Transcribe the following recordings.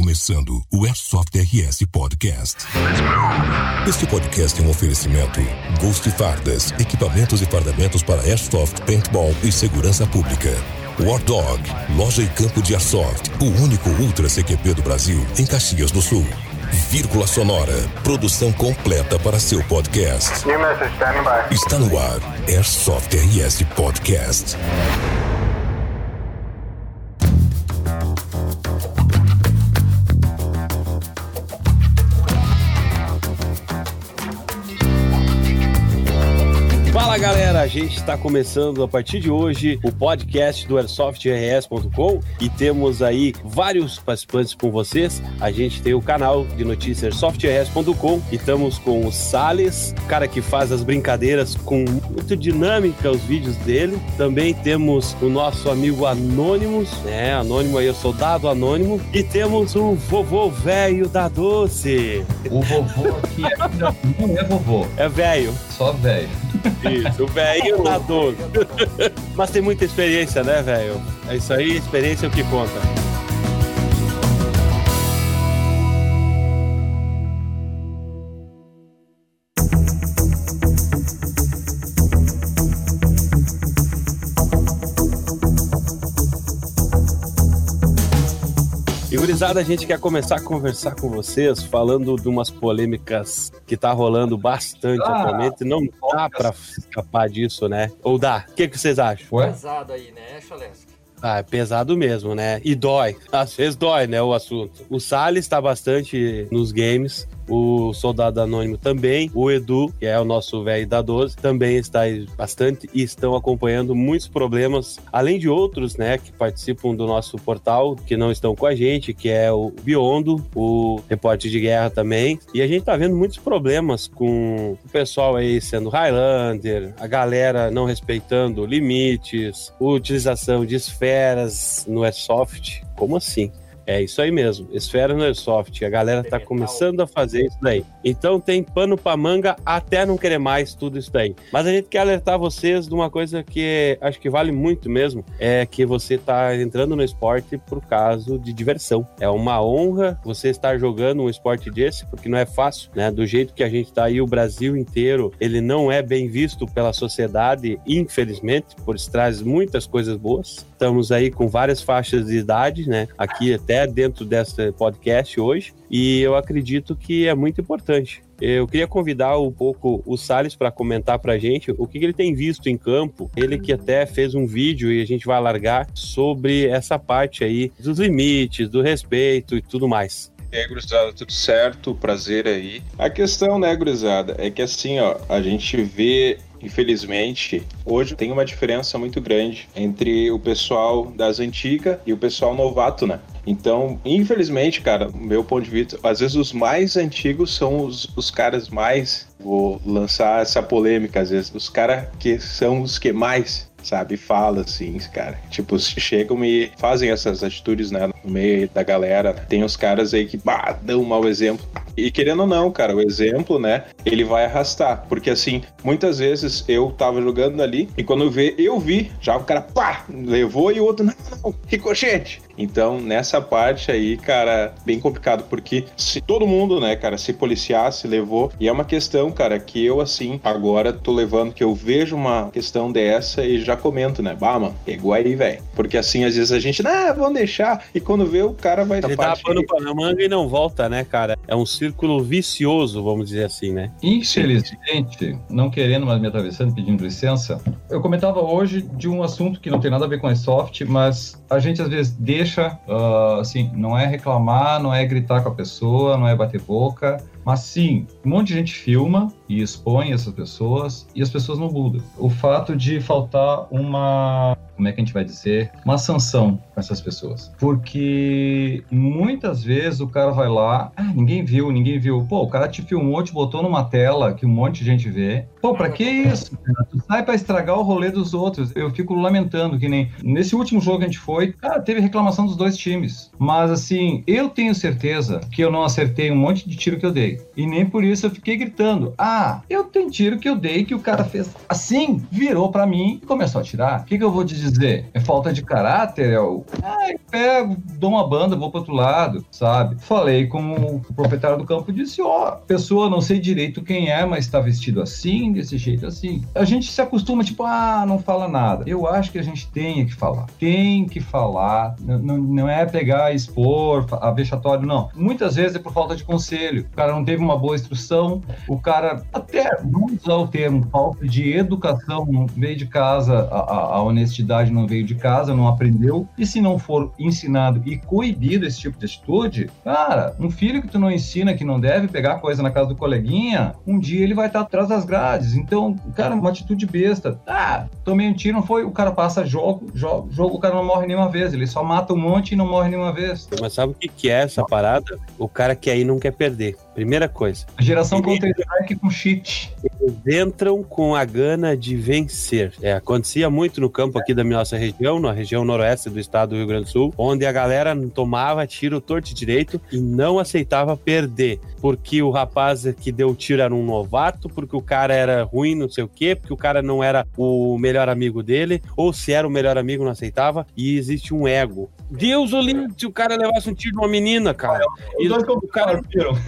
começando o Airsoft RS Podcast. Este podcast é um oferecimento Ghost Fardas, equipamentos e fardamentos para Airsoft, Paintball e segurança pública. War Dog, loja e campo de Airsoft, o único Ultra CQP do Brasil em Caxias do Sul. Vírgula Sonora, produção completa para seu podcast. Está no ar, Airsoft RS Podcast. A gente está começando a partir de hoje o podcast do AirsoftRS.com e temos aí vários participantes com vocês. A gente tem o canal de notícias AirsoftRS.com e estamos com o Sales, cara que faz as brincadeiras com muito dinâmica os vídeos dele. Também temos o nosso amigo Anônimos, né? Anônimo aí, o soldado anônimo. E temos o vovô velho da doce. O vovô aqui não é vovô. É velho. Só velho. Isso, o velho na dor. Mas tem muita experiência, né, velho? É isso aí, experiência é o que conta. Gurizada, a gente quer começar a conversar com vocês falando de umas polêmicas que tá rolando bastante Ah, atualmente. Não dá pra escapar disso, né? Ou dá? O que, que vocês acham? Ué? pesado aí, né, Chalesco? Ah, é pesado mesmo, né? E dói. Às vezes dói, né, o assunto. O Salles tá bastante nos games. O Soldado Anônimo também. O Edu, que é o nosso velho da 12, também está aí bastante e estão acompanhando muitos problemas, além de outros, né, que participam do nosso portal, que não estão com a gente, que é o Biondo, o Repórter de Guerra também. E a gente tá vendo muitos problemas com o pessoal aí sendo Highlander, a galera não respeitando limites, utilização de esferas no Airsoft. Como assim? É isso aí mesmo, esfera no Airsoft. A galera tá começando a fazer isso daí. Então tem pano pra manga até não querer mais tudo isso daí. Mas a gente quer alertar vocês de uma coisa que acho que vale muito mesmo, é que você tá entrando no esporte por causa de diversão. É uma honra você estar jogando um esporte desse, porque não é fácil, né? Do jeito que a gente tá aí, o Brasil inteiro, ele não é bem visto pela sociedade, infelizmente, por isso traz muitas coisas boas. Estamos aí com várias faixas de idade, né? Aqui até dentro desse podcast hoje, e eu acredito que é muito importante. Eu queria convidar um pouco o Salles para comentar para a gente o que, ele tem visto em campo. Ele que até fez um vídeo e a gente vai largar sobre essa parte aí dos limites, do respeito e tudo mais. E aí, gurizada, tudo certo? Prazer aí. A questão, né, gurizada, é que assim, ó, a gente vê, infelizmente, hoje tem uma diferença muito grande entre o pessoal das antigas e o pessoal novato, né? Então, infelizmente, cara, meu ponto de vista, às vezes os mais antigos são os, os caras mais. Vou lançar essa polêmica, às vezes, os caras que são os que mais sabe? Fala assim, cara. Tipo, chegam e fazem essas atitudes, né? No meio da galera. Tem os caras aí que bah, dão um mau exemplo. E querendo ou não, cara, o exemplo, né? Ele vai arrastar. Porque assim, muitas vezes eu tava jogando ali e quando eu vi, eu vi, já o cara, pá, levou e o outro, não, não, ricochete. Então, nessa parte aí, cara, bem complicado, porque se todo mundo, né, cara, se policiasse, levou. E é uma questão, cara, que eu, assim, agora tô levando, que eu vejo uma questão dessa e já comento, né? Bah, mano, pegou aí, velho. Porque assim, às vezes a gente, ah, vamos deixar. E quando vê, o cara vai. Ele dá pano pra manga e não volta, né, cara? É um círculo vicioso, vamos dizer assim, né? Infelizmente, não querendo, mas me atravessando, pedindo licença, eu comentava hoje de um assunto que não tem nada a ver com a soft, mas a gente às vezes deixa, uh, assim, não é reclamar, não é gritar com a pessoa, não é bater boca, mas sim, um monte de gente filma e expõe essas pessoas e as pessoas não mudam. O fato de faltar uma, como é que a gente vai dizer, uma sanção com essas pessoas. Porque muitas vezes o cara vai lá, ah, ninguém viu, ninguém viu. Pô, o cara te filmou, te botou numa tela que um monte de gente vê. Pô, pra que isso? Tu sai pra estragar o rolê dos outros. Eu fico lamentando que nem nesse último jogo que a gente foi, cara, teve reclamação dos dois times. Mas assim, eu tenho certeza que eu não acertei um monte de tiro que eu dei. E nem por isso eu fiquei gritando. Ah, eu tenho tiro que eu dei que o cara fez assim, virou para mim e começou a atirar. O que, que eu vou te dizer? É falta de caráter? É o. Ah, pego, dou uma banda, vou pro outro lado, sabe? Falei com o proprietário do campo e disse: Ó, oh, pessoa, não sei direito quem é, mas tá vestido assim, desse jeito assim. A gente se acostuma, tipo, ah, não fala nada. Eu acho que a gente tem que falar. Tem que falar. Não, não é pegar, expor, a vexatório, não. Muitas vezes é por falta de conselho. O cara não teve uma boa instrução, o cara, até, vamos usar o termo, falta de educação, não veio de casa, a, a honestidade não veio de casa, não aprendeu. E se não for ensinado e coibido esse tipo de atitude, cara, um filho que tu não ensina que não deve pegar coisa na casa do coleguinha, um dia ele vai estar atrás das grades. Então, cara, uma atitude besta. Ah, tomei um tiro, não foi? O cara passa jogo, jogo, jogo, o cara não morre nenhuma vez. Ele só mata um monte e não morre nenhuma vez. Mas sabe o que é essa parada? O cara que aí não quer perder. Primeira coisa. A geração Counter-Strike com cheat. Eles entram com a gana de vencer. É, acontecia muito no campo aqui da nossa região, na região noroeste do estado do Rio Grande do Sul, onde a galera tomava tiro torto e direito e não aceitava perder. Porque o rapaz que deu o tiro era um novato, porque o cara era ruim, não sei o quê, porque o cara não era o melhor amigo dele, ou se era o melhor amigo, não aceitava. E existe um ego. Deus o livre se o cara levasse um tiro de uma menina, cara. E o cara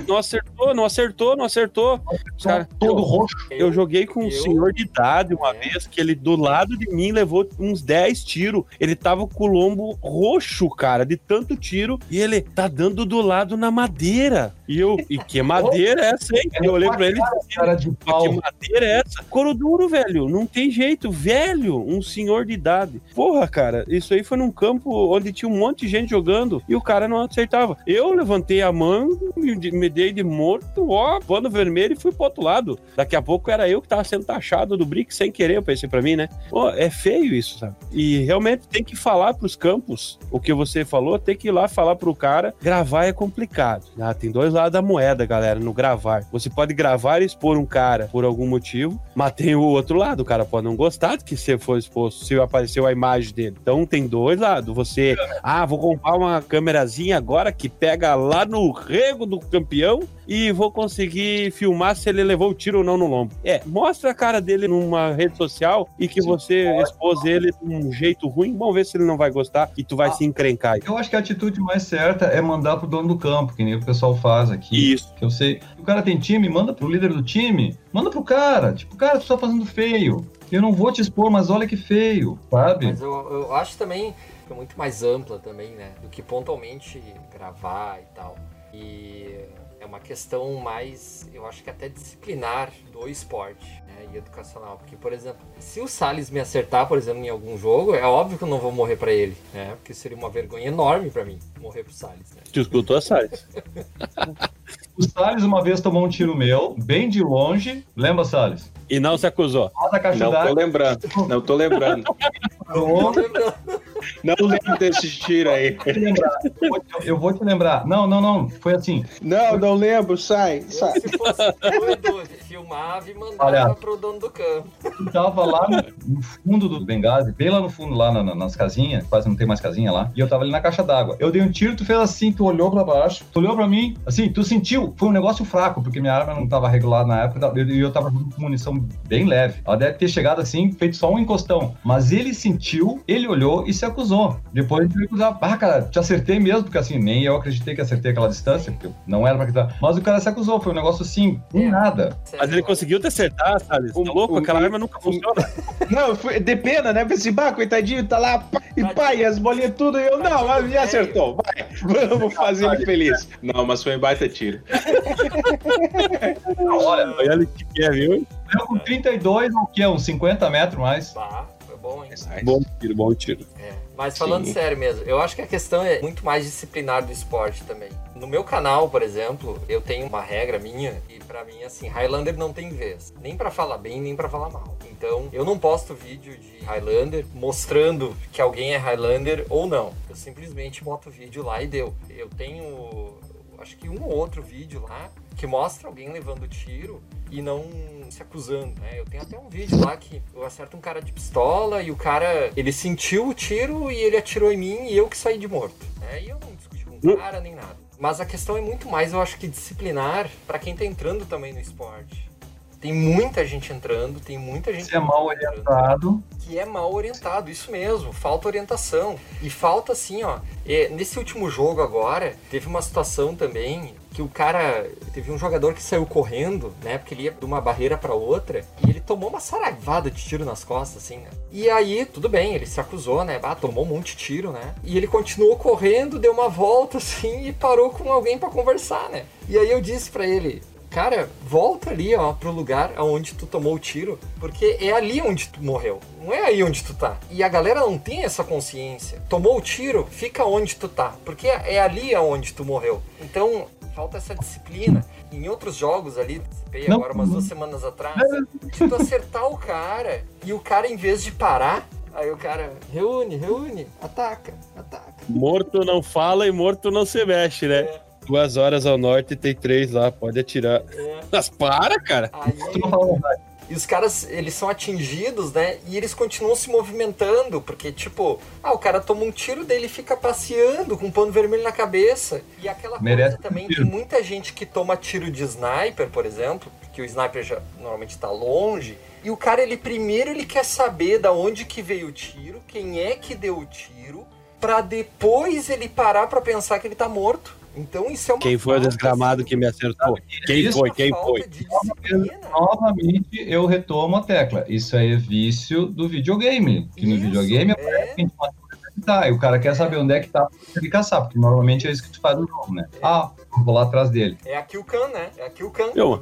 não acertou, não acertou, não acertou. Cara, todo eu, roxo. Eu joguei com um senhor de idade uma é. vez que ele do lado de mim levou uns 10 tiros. Ele tava com o lombo roxo, cara, de tanto tiro. E ele tá dando do lado na madeira. E eu, e que madeira é essa, hein? Eu olhei pra ele e cara de pau. que madeira é essa? Couro duro, velho. Não tem jeito. Velho, um senhor de idade. Porra, cara, isso aí foi num campo onde tinha um monte de gente jogando e o cara não acertava. Eu levantei a mão, me dei de morto, ó, pano vermelho e fui pro outro lado. Daqui a pouco era eu que tava sendo taxado do brick sem querer, eu pensei pra mim, né? Pô, é feio isso, sabe? E realmente tem que falar pros campos o que você falou, tem que ir lá falar pro cara. Gravar é complicado. Ah, tem dois lados da moeda, galera, no gravar. Você pode gravar e expor um cara por algum motivo, mas tem o outro lado. O cara pode não gostar de que você for exposto, se apareceu a imagem dele. Então tem dois lados. Você, ah, vou comprar uma câmerazinha agora que pega lá no rego do campeão e vou conseguir filmar se ele levou o tiro ou não no lombo. É, mostra a cara dele numa rede social e que Sim, você pode. expôs ele de um jeito ruim, vamos ver se ele não vai gostar e tu vai ah, se encrencar. Eu acho que a atitude mais certa é mandar pro dono do campo, que nem o pessoal faz aqui. Isso. Que eu sei. O cara tem time, manda pro líder do time, manda pro cara. Tipo, cara, tu tá fazendo feio. Eu não vou te expor, mas olha que feio, sabe? Mas eu, eu acho também que é muito mais ampla também, né? Do que pontualmente gravar e tal. E é uma questão mais, eu acho que até disciplinar do esporte né, e educacional. Porque, por exemplo, se o Salles me acertar, por exemplo, em algum jogo, é óbvio que eu não vou morrer para ele, né? Porque seria uma vergonha enorme para mim morrer pro Salles. Né? Tu escutou a Salles? o Salles uma vez tomou um tiro meu, bem de longe. Lembra, Salles? E não se acusou. Não tô lembrando. Não tô lembrando. Não lembro desse tiro aí. Eu vou te lembrar. Não, não, não. Foi assim. Não, não lembro. Sai, sai. Se fosse doido, filmava e mandava Olha, pro dono do campo. Tava lá no, no fundo do Benghazi, bem lá no fundo, lá na, na, nas casinhas, quase não tem mais casinha lá, e eu tava ali na caixa d'água. Eu dei um tiro, tu fez assim, tu olhou pra baixo, tu olhou pra mim, assim, tu sentiu, foi um negócio fraco, porque minha arma não tava regulada na época, e eu, eu tava com munição bem leve. Ela deve ter chegado assim, feito só um encostão. Mas ele sentiu, ele olhou e se acusou. Depois ele acusar, ah, cara, te acertei mesmo, porque assim, nem eu acreditei que acertei aquela distância, porque não era pra acreditar. Mas o cara se acusou, foi um negócio assim, em é. nada. Mas ele conseguiu te acertar, sabe? Tá louco? Aquela arma nunca funciona. Não, foi de pena, né? Pensei, bah, coitadinho, tá lá, e pá, e as bolinhas tudo, e eu, não, mas me acertou, vai, vamos fazer ele feliz. Não, mas foi um baita tiro. Olha, olha o que é, viu? Eu com 32, o que é? Uns 50 metros mais. Bah, foi bom, hein? Bom tiro, bom tiro. É. Mas falando Sim. sério mesmo, eu acho que a questão é muito mais disciplinar do esporte também. No meu canal, por exemplo, eu tenho uma regra minha e para mim assim, Highlander não tem vez, nem para falar bem, nem para falar mal. Então, eu não posto vídeo de Highlander mostrando que alguém é Highlander ou não. Eu simplesmente boto o vídeo lá e deu. Eu tenho acho que um ou outro vídeo lá que mostra alguém levando tiro e não se acusando, né? Eu tenho até um vídeo lá que eu acerto um cara de pistola e o cara, ele sentiu o tiro e ele atirou em mim e eu que saí de morto, né? E eu não discuti com o cara nem nada. Mas a questão é muito mais, eu acho que disciplinar para quem tá entrando também no esporte. Tem muita gente entrando, tem muita gente. Se é mal orientado. Que é mal orientado, isso mesmo. Falta orientação. E falta assim, ó. É, nesse último jogo agora, teve uma situação também que o cara. Teve um jogador que saiu correndo, né? Porque ele ia de uma barreira para outra. E ele tomou uma saravada de tiro nas costas, assim, né? E aí, tudo bem, ele se acusou, né? Ah, tomou um monte de tiro, né? E ele continuou correndo, deu uma volta, assim, e parou com alguém para conversar, né? E aí eu disse para ele: cara, volta ali, ó, pro lugar onde tu tomou o tiro, porque é ali onde tu morreu, não é aí onde tu tá. E a galera não tem essa consciência. Tomou o tiro, fica onde tu tá, porque é ali onde tu morreu. Então, falta essa disciplina. Em outros jogos ali, participei não, agora umas duas semanas atrás, de tu acertar o cara e o cara, em vez de parar, Aí o cara reúne, reúne, ataca, ataca. Morto não fala e morto não se mexe, né? É. Duas horas ao norte tem três lá, pode atirar. É. Mas para, cara. Aí, e os caras, eles são atingidos, né? E eles continuam se movimentando, porque, tipo, ah, o cara toma um tiro dele fica passeando com um pano vermelho na cabeça. E aquela Merece coisa também, tem muita gente que toma tiro de sniper, por exemplo, que o sniper já normalmente tá longe. E o cara, ele primeiro ele quer saber da onde que veio o tiro, quem é que deu o tiro, para depois ele parar para pensar que ele tá morto. Então isso é uma Quem foi o desgramado que me acertou? Quem isso foi? Quem foi? Novamente eu retomo a tecla. Isso aí é vício do videogame. Que no videogame é... a gente tá, e o cara quer saber onde é que tá ele caçar, porque normalmente é isso que tu faz no jogo, né? Ah, vou lá atrás dele. É aqui o can, né? É aqui o can. Eu,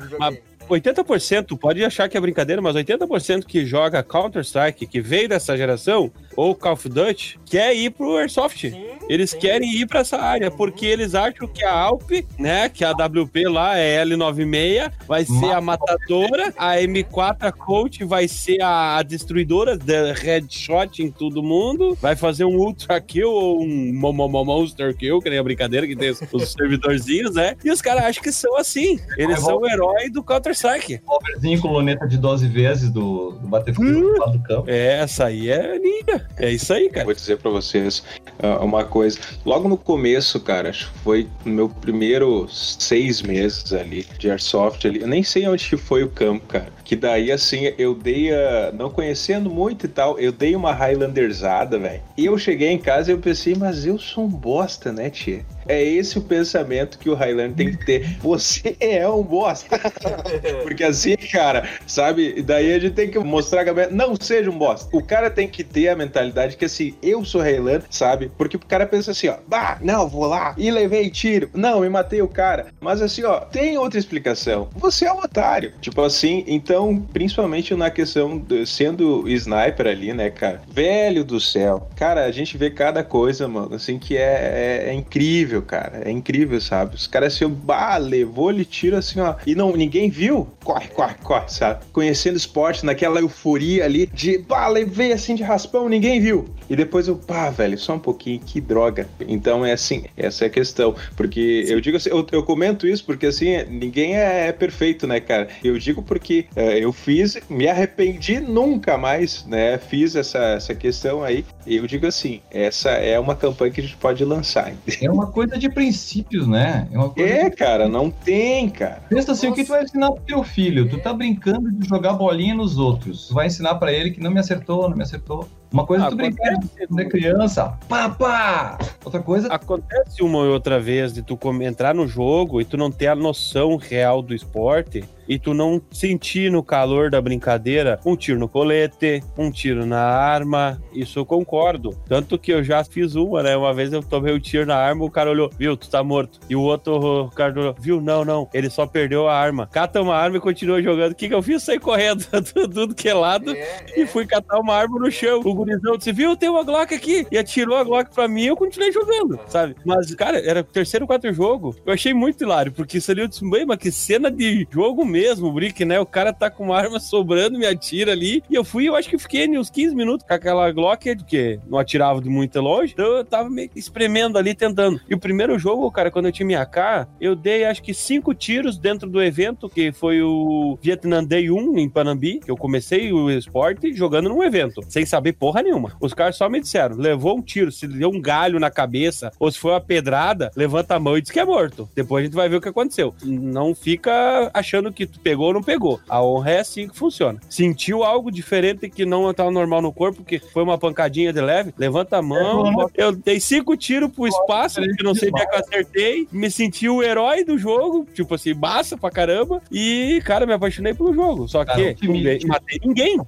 80% pode achar que é brincadeira, mas 80% que joga Counter-Strike, que veio dessa geração, ou Call of Duty, quer ir pro Airsoft. Sim, eles sim. querem ir para essa área, porque eles acham que a Alp, né, que a WP lá é L96, vai ser a matadora, a M4 a Coach vai ser a destruidora, da headshot em todo mundo, vai fazer um Ultra Kill ou um Monster Kill, que nem a brincadeira que tem os servidorzinhos, né? E os caras acham que são assim. Eles são o herói do Counter-Strike. Overzinho com luneta de 12 vezes do, do Battlefield hum, lá do campo. É, essa aí é ninja. É isso aí, cara. Vou dizer para vocês uh, uma coisa. Logo no começo, cara, acho que foi no meu primeiro seis meses ali de Airsoft ali. Eu nem sei onde foi o campo, cara. Que daí, assim, eu dei a. Não conhecendo muito e tal, eu dei uma Highlanderzada, velho. E eu cheguei em casa e eu pensei, mas eu sou um bosta, né, tia? É esse o pensamento que o Highlander tem que ter. Você é um bosta. Porque assim, cara, sabe? Daí a gente tem que mostrar que não seja um bosta. O cara tem que ter a mentalidade que assim, eu sou Highlander, sabe? Porque o cara pensa assim, ó, bah, não, vou lá e levei tiro. Não, me matei o cara. Mas assim, ó, tem outra explicação. Você é um otário. Tipo assim, então, principalmente na questão de, sendo sniper ali, né, cara? Velho do céu. Cara, a gente vê cada coisa, mano, assim, que é, é, é incrível cara. É incrível, sabe? Os caras assim, bah, levou ele tiro assim, ó. E não, ninguém viu. Corre, corre, corre, sabe? Conhecendo esporte, naquela euforia ali de, bah, levei assim de raspão, ninguém viu. E depois eu, pá, velho, só um pouquinho, que droga. Então é assim, essa é a questão. Porque Sim. eu digo assim, eu, eu, comento isso porque assim, ninguém é, é perfeito, né, cara? Eu digo porque é, eu fiz, me arrependi nunca mais, né? Fiz essa, essa questão aí. E eu digo assim, essa é uma campanha que a gente pode lançar. É uma coisa de princípios, né? É, é de... cara, não tem, cara. Pensa assim, Nossa. o que tu vai ensinar pro teu filho? Tu tá brincando de jogar bolinha nos outros. Tu vai ensinar para ele que não me acertou, não me acertou. Uma coisa ah, tu brincar quando é criança, pá, Outra coisa. Acontece uma ou outra vez de tu entrar no jogo e tu não ter a noção real do esporte e tu não sentir no calor da brincadeira um tiro no colete, um tiro na arma. Isso eu concordo. Tanto que eu já fiz uma, né? Uma vez eu tomei um tiro na arma, o cara olhou, viu, tu tá morto. E o outro, o cara olhou, viu, não, não, ele só perdeu a arma. Cata uma arma e continua jogando. O que, que eu fiz? Saí correndo tudo que é lado é, é. e fui catar uma arma no chão. O gurizão disse, viu, tem uma Glock aqui. E atirou a Glock pra mim e eu continuei jogando, sabe? Mas, cara, era o terceiro, quarto jogo. Eu achei muito hilário, porque isso ali eu disse, mas que cena de jogo mesmo mesmo brick, né? O cara tá com uma arma sobrando, me atira ali. E eu fui, eu acho que fiquei uns 15 minutos com aquela Glock, que não atirava de muito longe. Então eu tava meio espremendo ali, tentando. E o primeiro jogo, cara, quando eu tinha minha AK, eu dei acho que cinco tiros dentro do evento, que foi o Vietnam Day 1 em Panambi, que eu comecei o esporte jogando num evento, sem saber porra nenhuma. Os caras só me disseram: levou um tiro, se deu um galho na cabeça, ou se foi uma pedrada, levanta a mão e diz que é morto. Depois a gente vai ver o que aconteceu. Não fica achando que tu pegou ou não pegou. A honra é assim que funciona. Sentiu algo diferente que não estava normal no corpo, que foi uma pancadinha de leve, levanta a mão. Eu dei cinco tiros pro espaço, que não sei onde é que eu acertei. Me senti o herói do jogo, tipo assim, massa pra caramba. E, cara, me apaixonei pelo jogo. Só que não matei ninguém.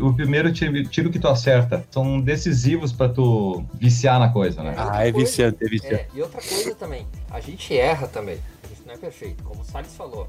O primeiro tiro que tu acerta são decisivos pra tu viciar na coisa, né? Ah, é viciante, é viciante. É, e outra coisa também, a gente erra também. Não é perfeito. Como o Salles falou,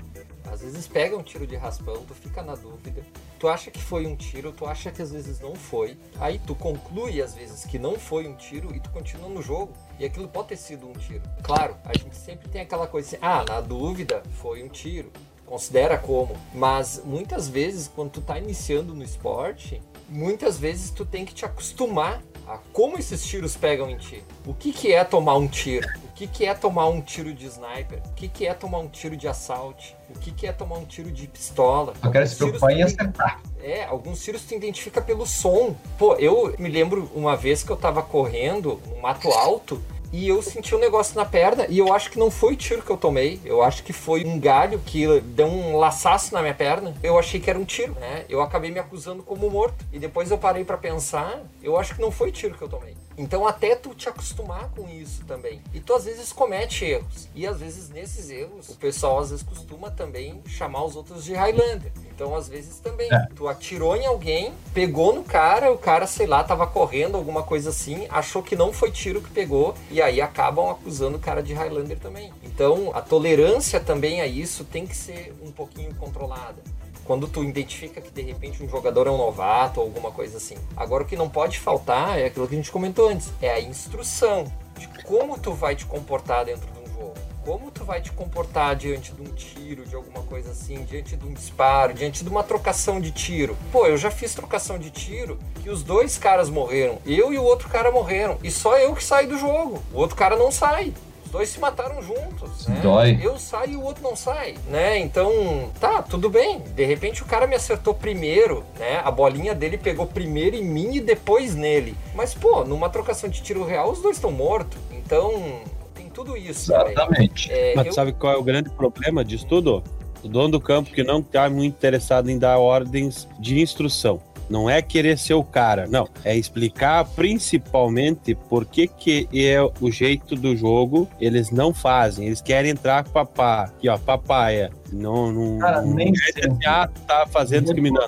às vezes pega um tiro de raspão, tu fica na dúvida, tu acha que foi um tiro, tu acha que às vezes não foi, aí tu conclui às vezes que não foi um tiro e tu continua no jogo. E aquilo pode ter sido um tiro. Claro, a gente sempre tem aquela coisa assim, ah, na dúvida foi um tiro. Considera como. Mas muitas vezes, quando tu tá iniciando no esporte, muitas vezes tu tem que te acostumar a como esses tiros pegam em ti. O que, que é tomar um tiro? O que, que é tomar um tiro de sniper? O que, que é tomar um tiro de assalto? O que, que é tomar um tiro de pistola? Eu quero se preocupar em acertar. É, alguns tiros tu identifica pelo som. Pô, eu me lembro uma vez que eu tava correndo no mato alto e eu senti um negócio na perna e eu acho que não foi tiro que eu tomei, eu acho que foi um galho que deu um laçaço na minha perna. Eu achei que era um tiro, né? Eu acabei me acusando como morto e depois eu parei para pensar, eu acho que não foi tiro que eu tomei. Então até tu te acostumar com isso também. E tu às vezes comete erros. E às vezes nesses erros, o pessoal às vezes costuma também chamar os outros de Highlander. Então às vezes também, é. tu atirou em alguém, pegou no cara, o cara, sei lá, tava correndo, alguma coisa assim, achou que não foi tiro que pegou, e aí acabam acusando o cara de Highlander também. Então a tolerância também a isso tem que ser um pouquinho controlada quando tu identifica que de repente um jogador é um novato ou alguma coisa assim. Agora o que não pode faltar é aquilo que a gente comentou antes, é a instrução de como tu vai te comportar dentro de jogo. Como tu vai te comportar diante de um tiro, de alguma coisa assim, diante de um disparo, diante de uma trocação de tiro. Pô, eu já fiz trocação de tiro que os dois caras morreram, eu e o outro cara morreram, e só eu que saí do jogo. O outro cara não sai dois se mataram juntos. Né? Dói. Eu saio e o outro não sai, né? Então, tá, tudo bem. De repente o cara me acertou primeiro, né? A bolinha dele pegou primeiro em mim e depois nele. Mas, pô, numa trocação de tiro real, os dois estão mortos. Então, tem tudo isso. Exatamente. É, Mas eu... sabe qual é o grande problema disso tudo? O dono do campo que não está muito interessado em dar ordens de instrução. Não é querer ser o cara, não. É explicar principalmente por que, que é o jeito do jogo eles não fazem. Eles querem entrar com papá. Aqui, ó, papaya. Não, não, Cara, nem não é tá fazendo discriminando.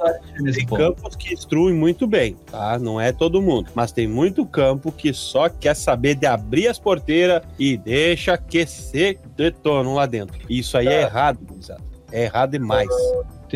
Tem campos que instruem muito bem, tá? Não é todo mundo. Mas tem muito campo que só quer saber de abrir as porteiras e deixa que se detonam lá dentro. Isso aí é, é errado, É errado demais.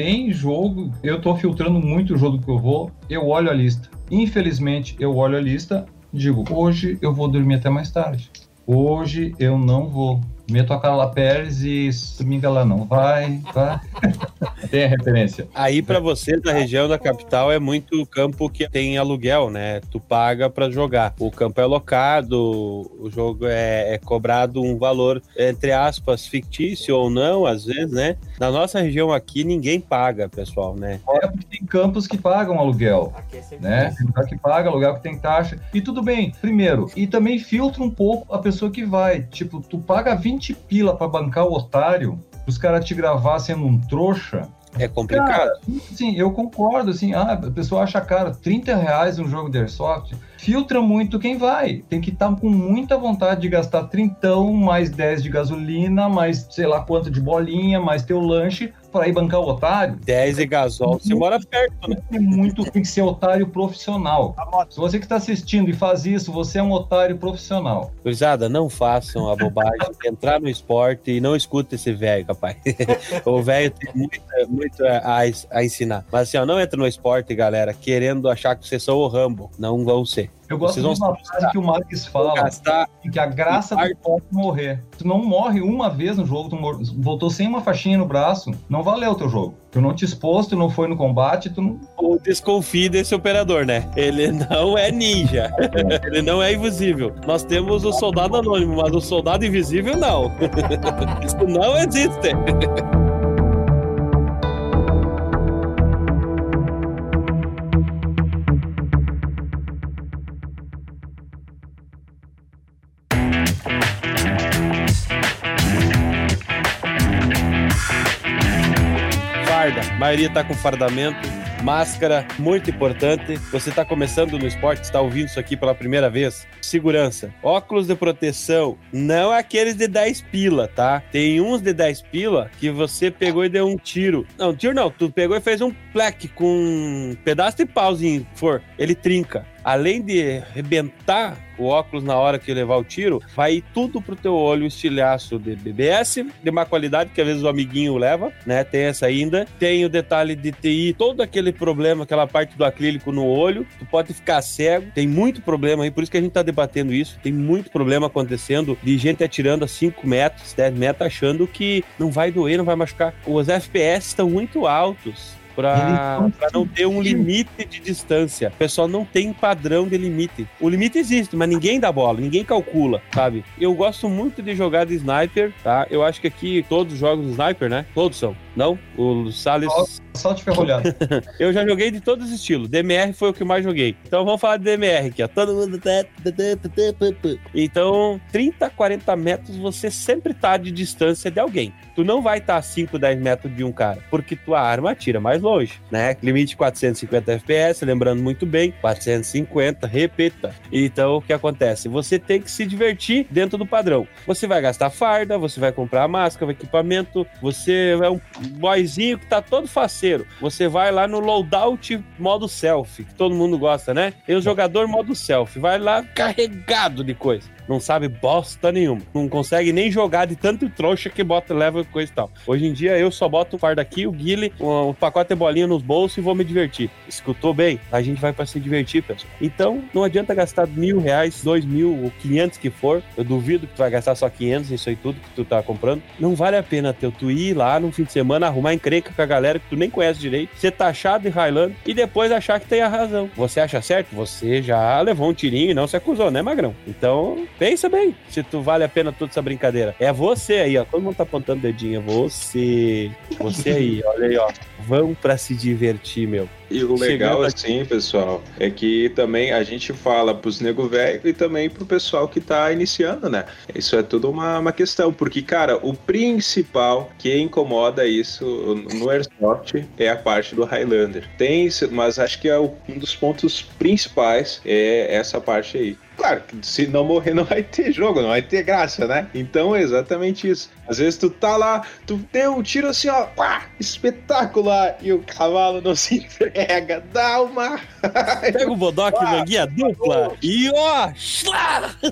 Tem jogo, eu tô filtrando muito o jogo que eu vou, eu olho a lista. Infelizmente, eu olho a lista, digo, hoje eu vou dormir até mais tarde. Hoje eu não vou meto a Carla Pérez e Dominga lá não vai, vai. tem a referência. Aí para você da região da capital é muito campo que tem aluguel, né? Tu paga para jogar. O campo é locado, o jogo é, é, cobrado um valor entre aspas fictício ou não, às vezes, né? Na nossa região aqui ninguém paga, pessoal, né? É porque tem campos que pagam aluguel, é né? Tem lugar que paga aluguel que tem taxa. E tudo bem, primeiro, e também filtra um pouco a pessoa que vai. Tipo, tu paga 20 20 pila para bancar o otário, os caras te gravar sendo um trouxa. É complicado. Cara, sim, eu concordo, assim, ah, a pessoa acha caro, 30 reais um jogo de Airsoft, filtra muito quem vai. Tem que estar tá com muita vontade de gastar trintão, mais 10 de gasolina, mais sei lá quanto de bolinha, mais teu lanche, para ir bancar o otário. 10 e gasol, você mora perto, né? Tem muito, tem que ser otário profissional. Se você que está assistindo e faz isso, você é um otário profissional. Cruzada, não façam a bobagem de entrar no esporte e não escuta esse velho, rapaz. o velho tem muito, muito a, a, ensinar. Mas assim, ó, não entra no esporte, galera, querendo achar que vocês são o Rambo. Não vão ser. Eu gosto de uma frase que o Marques fala, que a graça do pode morrer. Tu não morre uma vez no jogo, tu voltou sem uma faixinha no braço, não valeu o teu jogo. Tu não te expôs, tu não foi no combate, tu não... Desconfie desse operador, né? Ele não é ninja. Ele não é invisível. Nós temos o soldado anônimo, mas o soldado invisível não. Isso não existe. Maioria tá com fardamento, máscara, muito importante. Você está começando no esporte, está ouvindo isso aqui pela primeira vez. Segurança. Óculos de proteção, não aqueles de 10 pila, tá? Tem uns de 10 pila que você pegou e deu um tiro. Não, tiro não, tu pegou e fez um pleque com um pedaço de pauzinho, for, ele trinca além de arrebentar o óculos na hora que levar o tiro, vai ir tudo pro teu olho estilhaço de BBS, de má qualidade, que às vezes o amiguinho leva, né? Tem essa ainda. Tem o detalhe de TI, todo aquele problema, aquela parte do acrílico no olho, tu pode ficar cego, tem muito problema aí, por isso que a gente tá debatendo isso, tem muito problema acontecendo de gente atirando a 5 metros, 10 metros, achando que não vai doer, não vai machucar. Os FPS estão muito altos para não ter um limite de distância. O pessoal não tem padrão de limite. O limite existe, mas ninguém dá bola, ninguém calcula, sabe? Eu gosto muito de jogar de sniper, tá? Eu acho que aqui todos os jogos de sniper, né? Todos são. Não? O Salles. Só te ferrolhado. eu já joguei de todos os estilos. DMR foi o que mais joguei. Então vamos falar de DMR aqui, ó. Todo mundo. Tá, tá, tá, então, 30, 40 metros você sempre tá de distância de alguém. Tu não vai estar tá a 5, 10 metros de um cara, porque tua arma atira mais longe, né? Limite 450 FPS, lembrando muito bem, 450, repita. Então, o que acontece? Você tem que se divertir dentro do padrão. Você vai gastar farda, você vai comprar máscara, equipamento, você é um boyzinho que tá todo faceiro. Você vai lá no loadout modo selfie, que todo mundo gosta, né? E o jogador modo selfie vai lá carregado de coisa não sabe bosta nenhuma. Não consegue nem jogar de tanto trouxa que bota, leva coisa e tal. Hoje em dia eu só boto o fardo aqui, o guile, um, pacote de bolinha nos bolsos e vou me divertir. Escutou bem? A gente vai para se divertir, pessoal. Então, não adianta gastar mil reais, dois mil ou quinhentos que for. Eu duvido que tu vai gastar só quinhentos, isso aí tudo que tu tá comprando. Não vale a pena teu tu ir lá no fim de semana, arrumar encrenca com a galera que tu nem conhece direito, ser taxado de Highland e depois achar que tem a razão. Você acha certo? Você já levou um tirinho e não se acusou, né, Magrão? Então, Pensa bem se tu vale a pena toda essa brincadeira. É você aí, ó. Todo mundo tá apontando dedinho. É você. Você aí, olha aí, ó. Vão para se divertir, meu. E o legal, assim, pessoal, é que também a gente fala pros nego velho e também pro pessoal que tá iniciando, né? Isso é tudo uma, uma questão, porque, cara, o principal que incomoda isso no Airsoft é a parte do Highlander. Tem, mas acho que é um dos pontos principais é essa parte aí. Claro, se não morrer não vai ter jogo, não vai ter graça, né? Então é exatamente isso. Às vezes tu tá lá, tu deu um tiro assim, ó, pá, espetacular, e o cavalo não se entrega, dá uma. Pega o bodoque, manguinha dupla, e ó,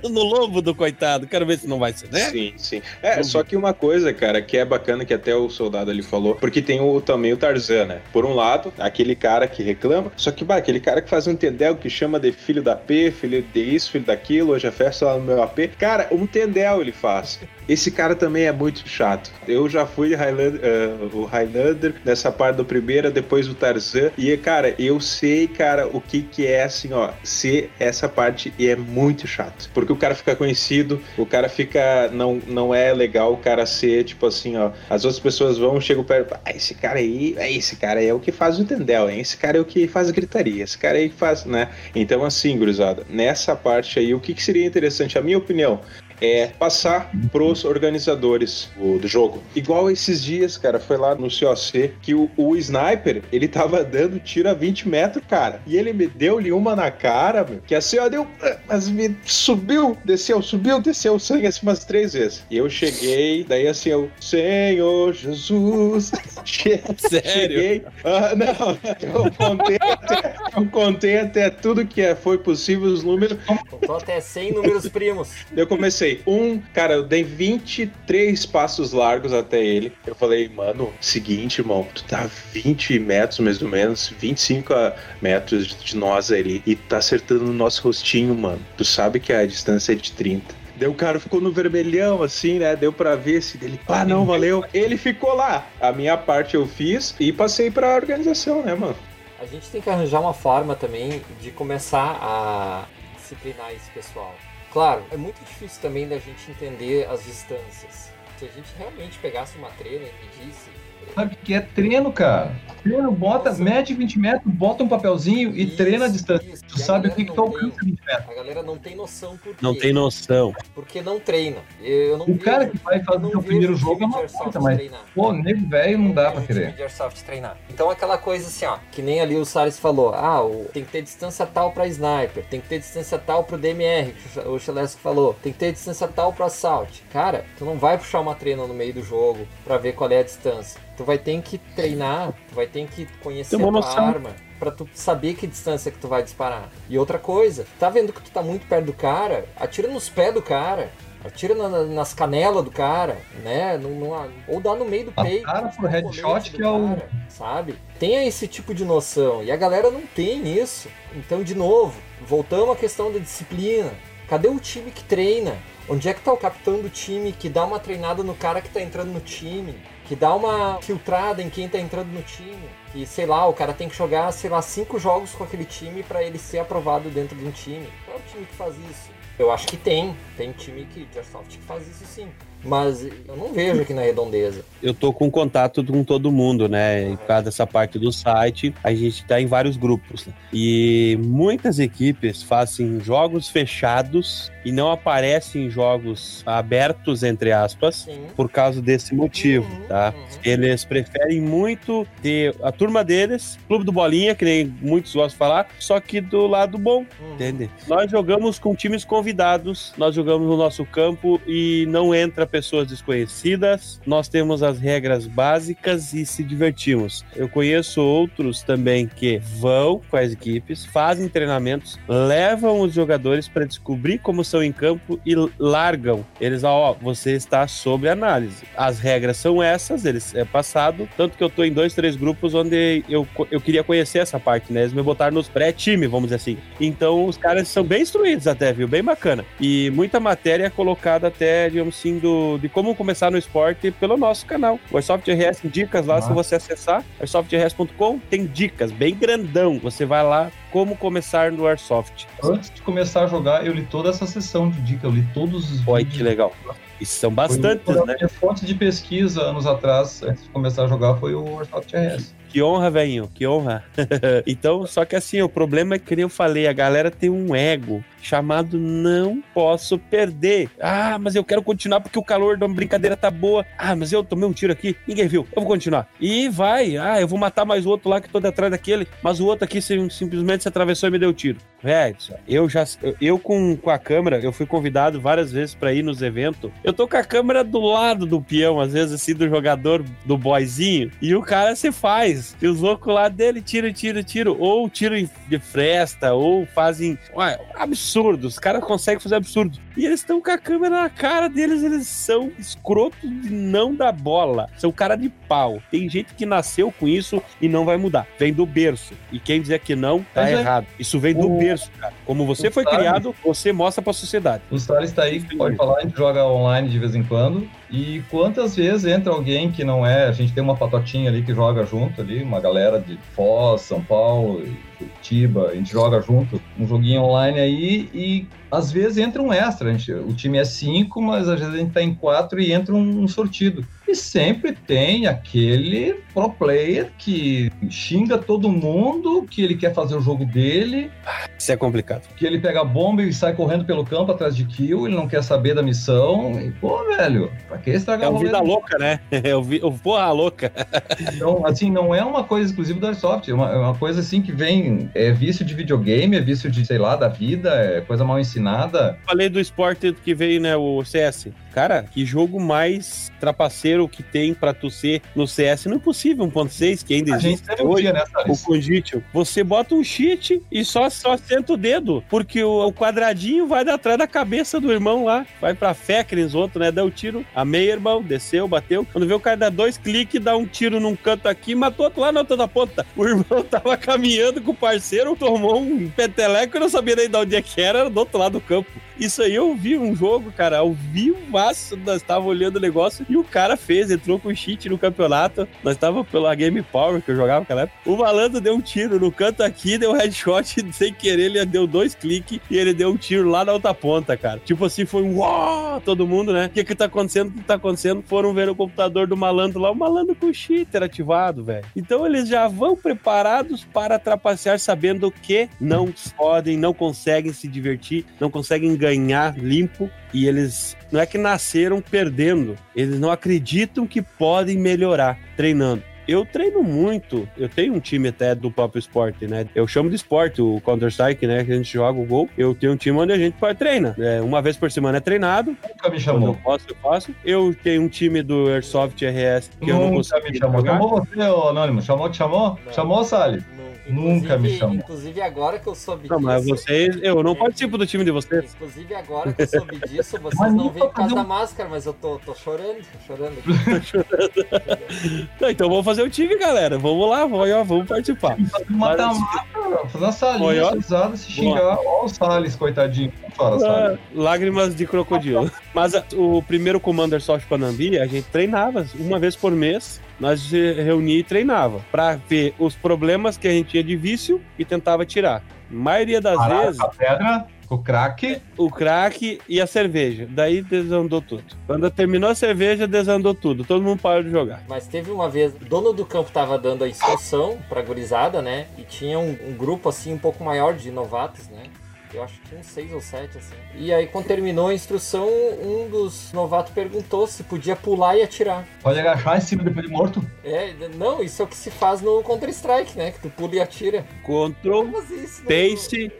no lombo do coitado. Quero ver se não vai ser, né? Sim, sim. É, só que uma coisa, cara, que é bacana, que até o soldado ali falou, porque tem o, também o Tarzan, né? Por um lado, aquele cara que reclama, só que, bah, aquele cara que faz um tendel que chama de filho da P, filho de isso, filho daquilo, hoje é festa lá no meu AP. Cara, um tendel ele faz. Esse cara também é muito chato. Eu já fui Highlander, uh, o Highlander nessa parte do primeira, depois o Tarzan. E, cara, eu sei, cara, o que que é, assim, ó, ser essa parte e é muito chato. Porque o cara fica conhecido, o cara fica. Não, não é legal o cara ser, tipo assim, ó. As outras pessoas vão, chegam perto. Ah, esse cara aí, é esse cara aí é o que faz o tendel, hein? Esse cara é o que faz gritaria, esse cara aí que faz, né? Então, assim, gurizada, nessa parte aí, o que, que seria interessante, a minha opinião, é passar pros organizadores do, do, jogo. Igual esses dias, cara, foi lá no COC que o, o sniper, ele tava dando tiro a 20 metros, cara. E ele me deu-lhe uma na cara, meu, que assim, ó, deu. Mas me subiu, desceu, subiu, desceu o sangue assim umas três vezes. E eu cheguei, daí assim, eu, Senhor Jesus. Sério? Cheguei. Uh, não, eu contei, até, eu contei até tudo que é, foi possível, os números. Contou até 100 números primos. Eu comecei passei um, cara, eu dei 23 passos largos até ele. Eu falei, mano, seguinte, irmão, tu tá 20 metros mais ou menos, 25 metros de nós ali e tá acertando no nosso rostinho, mano. Tu sabe que a distância é de 30. Daí o cara ficou no vermelhão, assim, né? Deu pra ver se dele. Ah, não, valeu. Ele ficou lá. A minha parte eu fiz e passei pra organização, né, mano? A gente tem que arranjar uma forma também de começar a disciplinar esse pessoal. Claro, é muito difícil também da gente entender as distâncias. Se a gente realmente pegasse uma treina e medisse Sabe o que é treino, cara? Treino, bota, Nossa. mede 20 metros, bota um papelzinho e isso, treina a distância. Isso. Tu sabe o que, que tu alcança 20 metros. A galera não tem noção por quê. Não tem noção. Porque não treina. Eu não o cara que vai fazer o primeiro jogo é uma coisa, mas, treinar. pô, nego velho não dá pra querer. treinar. Então aquela coisa assim, ó, que nem ali o Salles falou, ah, o, tem que ter distância tal pra sniper, tem que ter distância tal pro DMR, que o Chelesco falou, tem que ter distância tal pro assault. Cara, tu não vai puxar uma treina no meio do jogo pra ver qual é a distância. Tu vai ter que treinar, tu vai ter que conhecer a tua arma para tu saber que distância que tu vai disparar. E outra coisa, tá vendo que tu tá muito perto do cara, atira nos pés do cara. Atira na, nas canelas do cara, né? No, no, ou dá no meio do peito. Cara pro headshot que é o. Cara, sabe? Tenha esse tipo de noção. E a galera não tem isso. Então, de novo, voltamos à questão da disciplina. Cadê o time que treina? Onde é que tá o capitão do time que dá uma treinada no cara que tá entrando no time? Que dá uma filtrada em quem tá entrando no time. Que, sei lá, o cara tem que jogar, sei lá, cinco jogos com aquele time para ele ser aprovado dentro de um time. Qual é o time que faz isso? Eu acho que tem. Tem time que, Airsoft que faz isso sim mas eu não vejo aqui na redondeza. Eu tô com contato com todo mundo, né? Em cada essa parte do site, a gente tá em vários grupos. Né? E muitas equipes fazem jogos fechados e não aparecem jogos abertos, entre aspas, Sim. por causa desse motivo, uhum, tá? Uhum. Eles preferem muito ter a turma deles, clube do bolinha, que nem muitos gostam de falar, só que do lado bom, uhum. entende? Nós jogamos com times convidados, nós jogamos no nosso campo e não entra pessoas desconhecidas, nós temos as regras básicas e se divertimos. Eu conheço outros também que vão com as equipes, fazem treinamentos, levam os jogadores para descobrir como são em campo e largam. Eles, ó, você está sob análise. As regras são essas, eles é passado, tanto que eu tô em dois, três grupos onde eu, eu queria conhecer essa parte, né? Eles me botaram nos pré-time, vamos dizer assim. Então os caras são bem instruídos até, viu? Bem bacana. E muita matéria é colocada até, digamos assim, do de como começar no esporte pelo nosso canal. O Airsoft RS tem dicas lá, se você acessar airsoftrs.com, tem dicas bem grandão. Você vai lá como começar no Airsoft. Antes de começar a jogar, eu li toda essa sessão de dicas, eu li todos os Olha que legal. E são bastantes, foi, né? Minha fonte de pesquisa anos atrás, antes de começar a jogar, foi o Airsoft RS. Que honra, velhinho, que honra. então, só que assim, o problema é que, como eu falei, a galera tem um ego chamado Não Posso Perder. Ah, mas eu quero continuar porque o calor da brincadeira tá boa. Ah, mas eu tomei um tiro aqui, ninguém viu, eu vou continuar. E vai, ah, eu vou matar mais outro lá que tô atrás daquele, mas o outro aqui simplesmente se atravessou e me deu tiro. Velho, eu já, eu com, com a câmera, eu fui convidado várias vezes para ir nos eventos. Eu tô com a câmera do lado do peão, às vezes assim, do jogador, do boyzinho, e o cara se faz. E os loucos lá dele tiro, tiro, tiro, ou tiro de fresta, ou fazem. Ué, absurdo. Os caras conseguem fazer absurdo. E eles estão com a câmera na cara deles, eles são escrotos de não dar bola. São cara de pau. Tem gente que nasceu com isso e não vai mudar. Vem do berço. E quem dizer que não, tá Mas é errado. É... Isso vem do o... berço, cara. Como você o foi criado, você mostra pra sociedade. O Salles tá aí, pode falar, a gente joga online de vez em quando. E quantas vezes entra alguém que não é, a gente tem uma patotinha ali que joga junto ali, uma galera de Foz, São Paulo, Curitiba, a gente joga junto um joguinho online aí e às vezes entra um extra. Gente, o time é cinco, mas às vezes a gente tá em quatro e entra um, um sortido. E sempre tem aquele pro player que xinga todo mundo, que ele quer fazer o jogo dele. Isso é complicado. Que ele pega a bomba e sai correndo pelo campo atrás de kill, ele não quer saber da missão. E, pô, velho, pra que estragar é o vida louca, né? O, vi, o porra louca. Então, assim, não é uma coisa exclusiva da Airsoft, é uma, é uma coisa assim que vem, é vício de videogame, é vício de, sei lá, da vida, é coisa mal ensinada. Falei do esporte que veio, né, o CS Cara, que jogo mais trapaceiro que tem pra tu ser no CS? Não é possível, 1.6, que ainda A existe um hoje. né, O? Condition. Você bota um cheat e só, só senta o dedo. Porque o, o quadradinho vai atrás da cabeça do irmão lá. Vai pra fé, aqueles outros, né? Dá o tiro. Amei, irmão. Desceu, bateu. Quando vê o cara dá dois cliques, dá um tiro num canto aqui, matou outro lá na outra da ponta. O irmão tava caminhando com o parceiro, tomou um peteleco e não sabia nem de onde é que era, era do outro lado do campo. Isso aí eu vi um jogo, cara, ao vivaço, nós tava olhando o negócio e o cara fez, entrou com cheat no campeonato. Nós tava pela Game Power que eu jogava naquela época. O malandro deu um tiro no canto aqui, deu um headshot sem querer, ele deu dois cliques e ele deu um tiro lá na outra ponta, cara. Tipo assim, foi um uau, todo mundo, né? O que que tá acontecendo? O que tá acontecendo? Foram ver no computador do malandro lá, o malandro com o cheater ativado, velho. Então eles já vão preparados para trapacear, sabendo que não podem, não conseguem se divertir, não conseguem ganhar limpo e eles não é que nasceram perdendo, eles não acreditam que podem melhorar treinando. Eu treino muito, eu tenho um time até do próprio esporte, né? Eu chamo de esporte, o Counter-Strike, né? Que a gente joga o gol. Eu tenho um time onde a gente treina. É, uma vez por semana é treinado, Nunca me quando eu chamou. posso, eu faço. Eu tenho um time do Airsoft RS que eu não Nunca consigo me chamou. jogar. Chamou você, ô Anônimo? Chamou, te chamou? Não. Chamou, Salles? Nunca me chamou. Inclusive agora que eu soube Não, mas vocês, eu não participo do time de vocês. Inclusive agora que eu soube disso, vocês Mas não pra por causa da máscara, mas eu tô, tô chorando, tô chorando. Não, então vamos fazer o time, galera. Vamos lá, vamos, ó, vamos participar. Fazer mata-mata, fazer uma salinha, Olha, risada, se xingar. Ó o Salles, coitadinho. Chora, Ah, Salles. lágrimas de crocodilo. Mas a- o primeiro Commander Soft Panambi, a gente treinava uma vez por mês. Nós se reunia e treinava pra ver os problemas que a gente tinha de vício e tentava tirar. Maioria das vezes, a pedra, o crack. o crack e a cerveja. Daí desandou tudo. Quando terminou a cerveja, desandou tudo. Todo mundo parou de jogar. Mas teve uma vez, o dono do campo tava dando a instrução pra gurizada, né? E tinha um, um grupo assim um pouco maior de novatos, né? Eu acho que tinha uns seis ou sete, assim. E aí, quando terminou a instrução, um dos novatos perguntou se podia pular e atirar. Pode agachar em cima depois de morto. É, não, isso é o que se faz no Counter-Strike, né? Que tu pula e atira. Control, isso no- pace,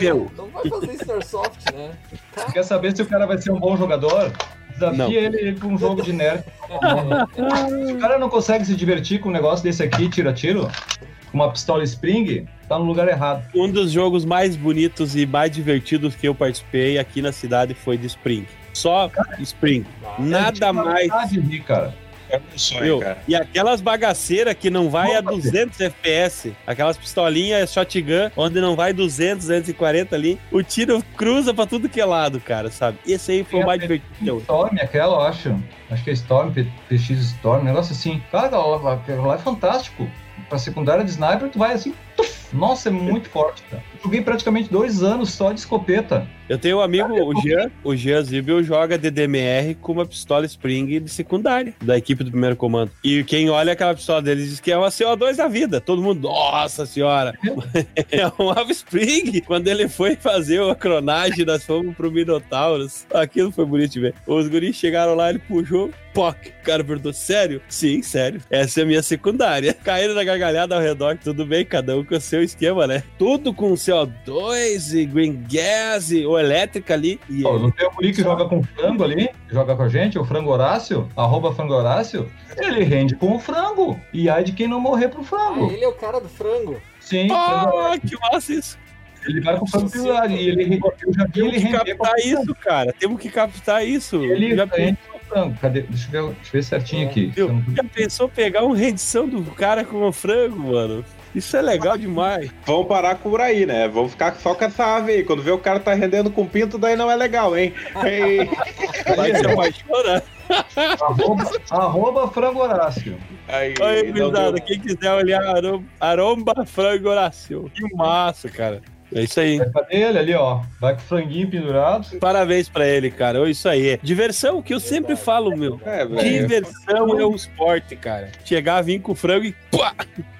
é. Não vai fazer isso no Airsoft, né? Você quer saber se o cara vai ser um bom jogador? Desafia Não. ele pra um jogo de nerd. se o cara não consegue se divertir com um negócio desse aqui, tira-tiro, com uma pistola Spring, tá no lugar errado. Um dos jogos mais bonitos e mais divertidos que eu participei aqui na cidade foi de Spring. Só Spring. Ah, Nada Tinha mais. de cara. É um sonho, cara. E aquelas bagaceiras que não vai a Opa, 200 FPS, aquelas pistolinhas shotgun, onde não vai 200, 240 ali, o tiro cruza pra tudo que é lado, cara, sabe? Esse aí foi o mais divertido. Storm, aquela, eu acho. Acho que é Storm, PX Storm, um negócio assim. Cara, aquela lá é fantástico. Pra secundária de sniper, tu vai assim. Nossa, é muito forte, cara. Joguei praticamente dois anos só de escopeta. Eu tenho um amigo, o Jean, o Jean Zibel joga DDMR com uma pistola Spring de secundária, da equipe do primeiro comando. E quem olha aquela pistola dele diz que é uma CO2 da vida. Todo mundo, nossa senhora, é um Ave Spring. Quando ele foi fazer a cronagem, nós fomos pro Minotauros. Aquilo foi bonito de ver. Os guris chegaram lá, ele puxou, poc. O cara perguntou, sério? Sim, sério. Essa é a minha secundária. Caíram na gargalhada ao redor, tudo bem, cada um com o seu esquema, né? Tudo com CO2 e green gas e ou elétrica ali. E ele- não tem o guri que joga com frango ali? Joga com a gente, o frango Horácio, arroba frango Horácio. Ele rende com o frango. E ai de quem não morrer pro Ah, frango. ele é o cara do frango. Sim, Ah, que massa isso. ele vai com o frango pendurado. E ele, eu já vi Temos ele que render com o captar frango. isso, cara. Temos que captar isso. Ele já, rende com o frango. Cadê? Deixa eu ver, deixa eu ver certinho aqui. viu? já pensou pegar uma rendição do cara com o frango, mano? Isso é legal demais. Vamos parar por aí, né? Vamos ficar só com essa ave aí. Quando vê o cara tá rendendo com pinto, daí não é legal, hein? Ei. Vai se apaixonar. Arroba, arroba frango Horácio. Aí, Oi, deu. quem quiser olhar Arom- Aromba Frango Horácio. Que massa, cara. É isso aí. Vai pra dele ali, ó. Vai com o franguinho pendurado. Parabéns pra ele, cara. Ô, Isso aí. Diversão, que eu sempre falo, meu. É, velho. Diversão é um esporte, cara. Chegar, vir com o frango e pá!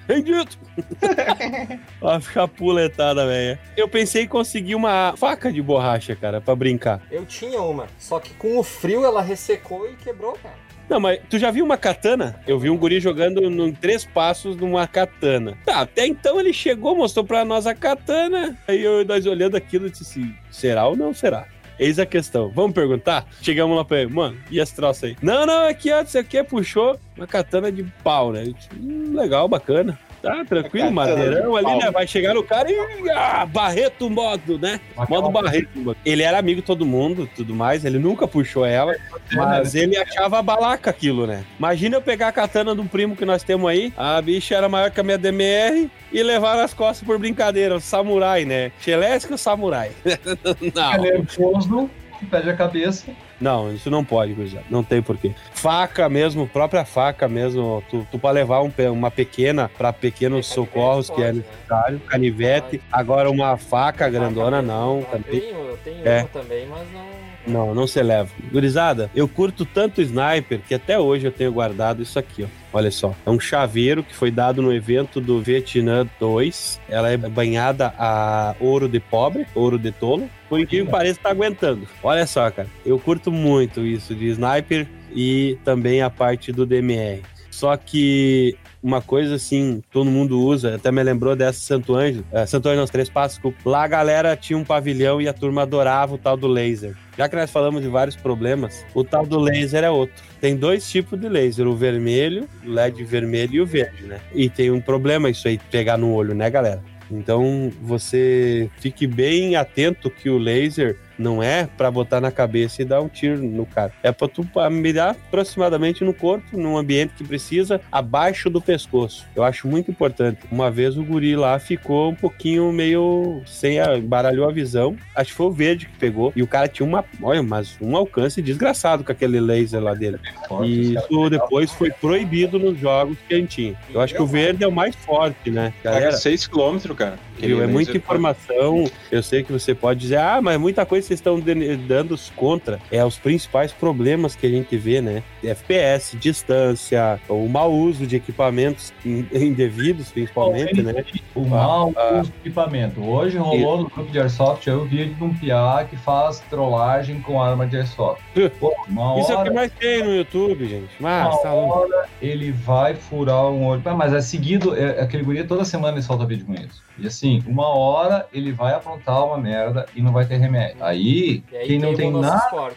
Rendido! Ó, ficar puletada, velho. Eu pensei em conseguir uma faca de borracha, cara, pra brincar. Eu tinha uma, só que com o frio ela ressecou e quebrou, cara. Não, mas tu já viu uma katana? Eu vi um guri jogando em três passos numa katana. Tá, até então ele chegou, mostrou pra nós a katana. Aí eu, nós olhando aquilo, disse assim, será ou não será? Eis a questão. Vamos perguntar? Chegamos lá pra ele, mano, e esse troço aí? Não, não, aqui, ó, isso aqui puxou uma katana de pau, né? Hum, legal, bacana. Tá tranquilo, madeirão ali, né? Vai chegar no cara e. Ah, Barreto modo, né? Modo Barreto. Ele era amigo de todo mundo, tudo mais. Ele nunca puxou ela, mas ele achava balaca aquilo, né? Imagina eu pegar a katana de um primo que nós temos aí. A bicha era maior que a minha DMR e levar nas costas por brincadeira. Samurai, né? Chelesco samurai. não. Ele é nervoso, pede a cabeça. Não, isso não pode, gurizada. Não tem porquê. Faca mesmo, própria faca mesmo, tu, tu para levar um, uma pequena para pequenos é, socorros pode, que é necessário, né? canivete. Agora uma faca grandona não. Eu também. tenho, eu tenho é. também, mas não não, não se leva. Gurizada, eu curto tanto sniper que até hoje eu tenho guardado isso aqui, ó. Olha só, é um chaveiro que foi dado no evento do Vietnã 2. Ela é banhada a ouro de pobre, ouro de tolo. Por incrível que pareça, tá aguentando. Olha só, cara, eu curto muito isso de sniper e também a parte do DMR. Só que uma coisa assim, todo mundo usa, até me lembrou dessa Santo Anjo, é, Santo Anjo, não, Três Passos, lá a galera tinha um pavilhão e a turma adorava o tal do laser. Já que nós falamos de vários problemas, o tal do laser é outro. Tem dois tipos de laser, o vermelho, o LED vermelho e o verde, né? E tem um problema isso aí, pegar no olho, né, galera? Então você fique bem atento que o laser não é para botar na cabeça e dar um tiro no cara. É para tu mirar aproximadamente no corpo, num ambiente que precisa, abaixo do pescoço. Eu acho muito importante. Uma vez o guri lá ficou um pouquinho meio sem a, baralhou a visão. Acho que foi o verde que pegou. E o cara tinha uma, olha, mas um alcance desgraçado com aquele laser lá dele. E isso depois foi proibido nos jogos que a gente tinha. Eu acho que o verde é o mais forte, né? Galera, 6 km, cara. Viu? É muita informação. Eu sei que você pode dizer, ah, mas muita coisa vocês estão dando contra. É os principais problemas que a gente vê, né? FPS, distância, o mau uso de equipamentos indevidos, principalmente, né? O mau ah, uso de equipamento. Hoje rolou e... no grupo de Airsoft eu vi de um PA que faz trollagem com arma de Airsoft. Pô, Isso hora... é o que mais tem no YouTube, gente. Mas, tá hora ele vai furar um olho. Mas é seguido, é, aquele guri toda semana ele solta vídeo com isso. E assim, uma hora ele vai aprontar uma merda e não vai ter remédio. Aí, aí quem não tem nada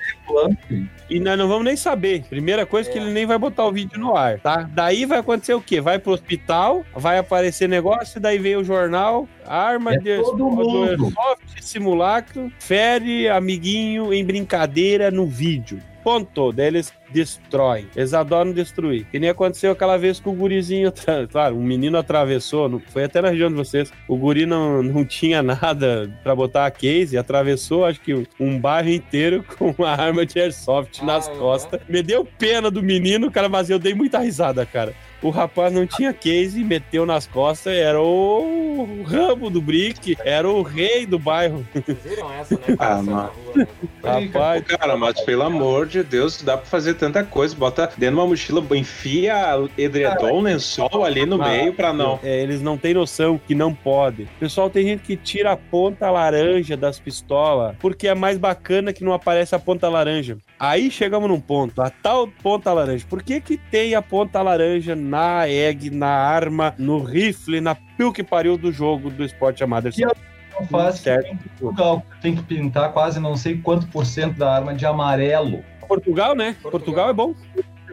e nós não vamos nem saber. Primeira coisa é. que ele nem vai botar o vídeo no ar, tá? Daí vai acontecer o quê? Vai pro hospital, vai aparecer negócio, daí vem o jornal, arma é de do Airsoft, simulacro, fere amiguinho em brincadeira no vídeo ponto. Daí eles destroem. Eles adoram destruir. Que nem aconteceu aquela vez com o gurizinho. Claro, um menino atravessou, não, foi até na região de vocês. O guri não, não tinha nada para botar a case, atravessou, acho que um bairro inteiro com uma arma de airsoft ah, nas costas. Me deu pena do menino, cara, mas eu dei muita risada, cara. O rapaz não tinha case, meteu nas costas, era o ramo do brick, era o rei do bairro. Vocês viram essa, né? Ah, mano. Né? Rapaz, cara, mas pelo amor de Deus, dá pra fazer tanta coisa. Bota dentro de uma mochila, enfia edredom, lençol ali no meio pra não. É, eles não têm noção que não pode. Pessoal, tem gente que tira a ponta laranja das pistolas porque é mais bacana que não aparece a ponta laranja. Aí chegamos num ponto, a tal ponta laranja. Por que que tem a ponta laranja na egg, na arma, no rifle, na pio que pariu do jogo do esporte chamado Que não faz certo. Tem, Portugal tem que pintar quase não sei quanto por cento da arma de amarelo. Portugal, né? Portugal, Portugal é bom.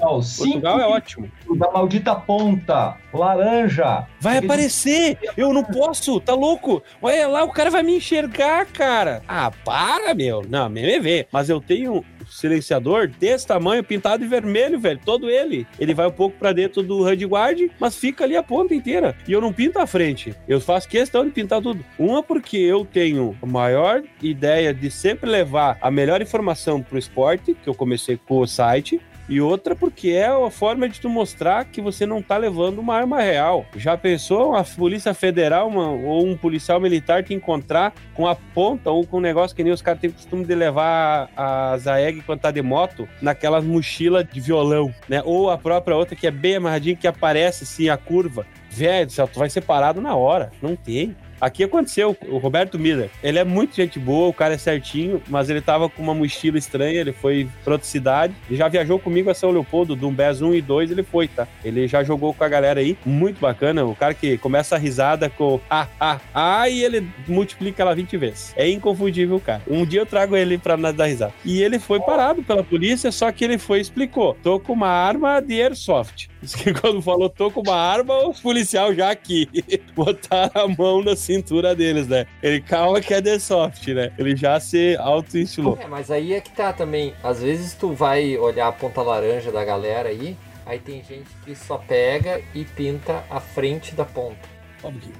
Portugal, Portugal é ótimo. Da maldita ponta, laranja. Vai aparecer! Eu não posso, tá louco? Olha lá, o cara vai me enxergar, cara. Ah, para, meu. Não, me vê. Mas eu tenho silenciador desse tamanho, pintado de vermelho, velho. Todo ele. Ele vai um pouco para dentro do handguard, mas fica ali a ponta inteira. E eu não pinto a frente. Eu faço questão de pintar tudo. Uma porque eu tenho a maior ideia de sempre levar a melhor informação pro esporte, que eu comecei com o site, e outra porque é a forma de tu mostrar que você não tá levando uma arma real. Já pensou a Polícia Federal uma, ou um policial militar te encontrar com a ponta ou com um negócio que nem os caras têm costume de levar a Zaeg quando tá de moto naquelas mochilas de violão, né? Ou a própria outra que é bem amarradinha que aparece assim a curva. Velho, tu vai ser parado na hora. Não tem. Aqui aconteceu, o Roberto Miller, ele é muito gente boa, o cara é certinho, mas ele tava com uma mochila estranha, ele foi pra outra cidade, e já viajou comigo a São Leopoldo, do BES 1 e 2, ele foi, tá? Ele já jogou com a galera aí, muito bacana, o cara que começa a risada com ah, ah, ah, e ele multiplica ela 20 vezes. É inconfundível, cara. Um dia eu trago ele pra nós dar risada. E ele foi parado pela polícia, só que ele foi e explicou, tô com uma arma de airsoft. Diz que quando falou tô com uma arma, os policial já aqui botaram a mão na cintura deles, né? Ele calma que é The Soft, né? Ele já se auto-instilou. É, mas aí é que tá também. Às vezes tu vai olhar a ponta laranja da galera aí, aí tem gente que só pega e pinta a frente da ponta. Óbvio.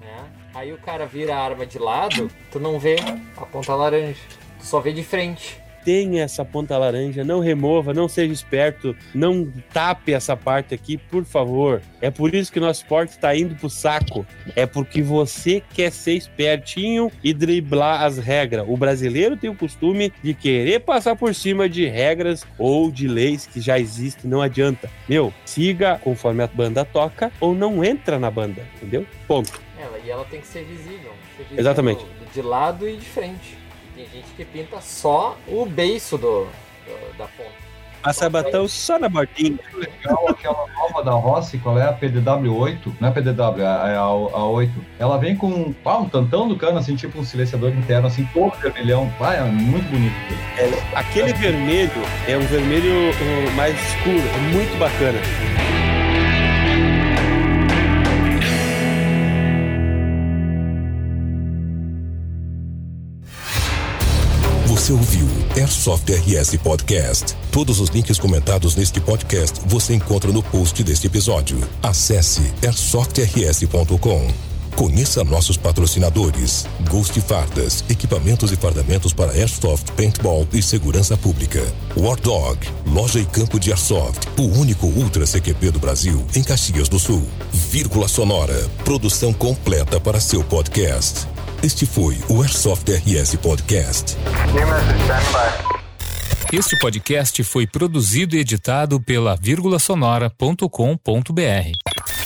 Né? Aí o cara vira a arma de lado, tu não vê a ponta laranja. Tu só vê de frente tenha essa ponta laranja, não remova, não seja esperto, não tape essa parte aqui, por favor. É por isso que o nosso esporte está indo pro saco. É porque você quer ser espertinho e driblar as regras. O brasileiro tem o costume de querer passar por cima de regras ou de leis que já existem, não adianta. Meu, siga conforme a banda toca ou não entra na banda, entendeu? Ponto. Ela, e ela tem que ser visível. Ser visível Exatamente. De lado e de frente. Tem gente que pinta só o beiço do, do da ponta. Passa batão só na bordinha. Legal aquela nova da Rossi, qual é a PDW8? Não é PDW, é a, a 8. Ela vem com ah, um tantão do cano, assim, tipo um silenciador interno, assim, todo vermelhão. Vai, é muito bonito. É, aquele vermelho é um vermelho mais escuro, é muito bacana. Você ouviu Airsoft RS Podcast. Todos os links comentados neste podcast você encontra no post deste episódio. Acesse airsoftrs.com. Conheça nossos patrocinadores: Ghost Fardas, equipamentos e fardamentos para Airsoft, Paintball e segurança pública. War Dog, loja e campo de Airsoft, o único Ultra CQP do Brasil, em Caxias do Sul. Vírgula Sonora, produção completa para seu podcast. Este foi o Airsoft RS Podcast. Este podcast foi produzido e editado pela vírgula sonora.com.br.